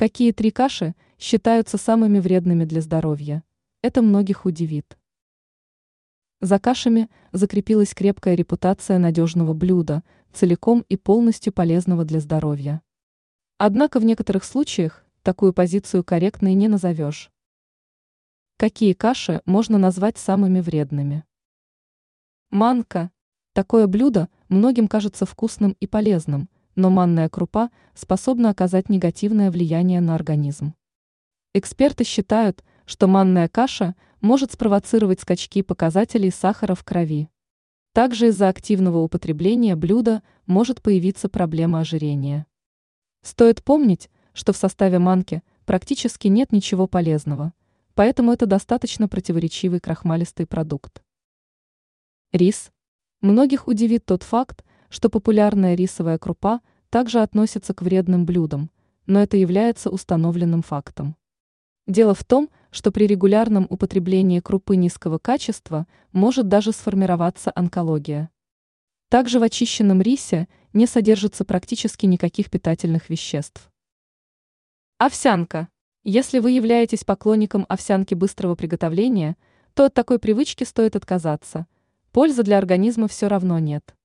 Какие три каши считаются самыми вредными для здоровья? Это многих удивит. За кашами закрепилась крепкая репутация надежного блюда, целиком и полностью полезного для здоровья. Однако в некоторых случаях такую позицию корректной не назовешь. Какие каши можно назвать самыми вредными? Манка. Такое блюдо многим кажется вкусным и полезным, но манная крупа способна оказать негативное влияние на организм. Эксперты считают, что манная каша может спровоцировать скачки показателей сахара в крови. Также из-за активного употребления блюда может появиться проблема ожирения. Стоит помнить, что в составе манки практически нет ничего полезного, поэтому это достаточно противоречивый крахмалистый продукт. Рис. Многих удивит тот факт, что популярная рисовая крупа также относится к вредным блюдам, но это является установленным фактом. Дело в том, что при регулярном употреблении крупы низкого качества может даже сформироваться онкология. Также в очищенном рисе не содержится практически никаких питательных веществ. Овсянка. Если вы являетесь поклонником овсянки быстрого приготовления, то от такой привычки стоит отказаться. Пользы для организма все равно нет.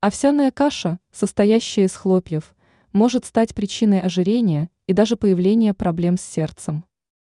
Овсяная каша, состоящая из хлопьев, может стать причиной ожирения и даже появления проблем с сердцем.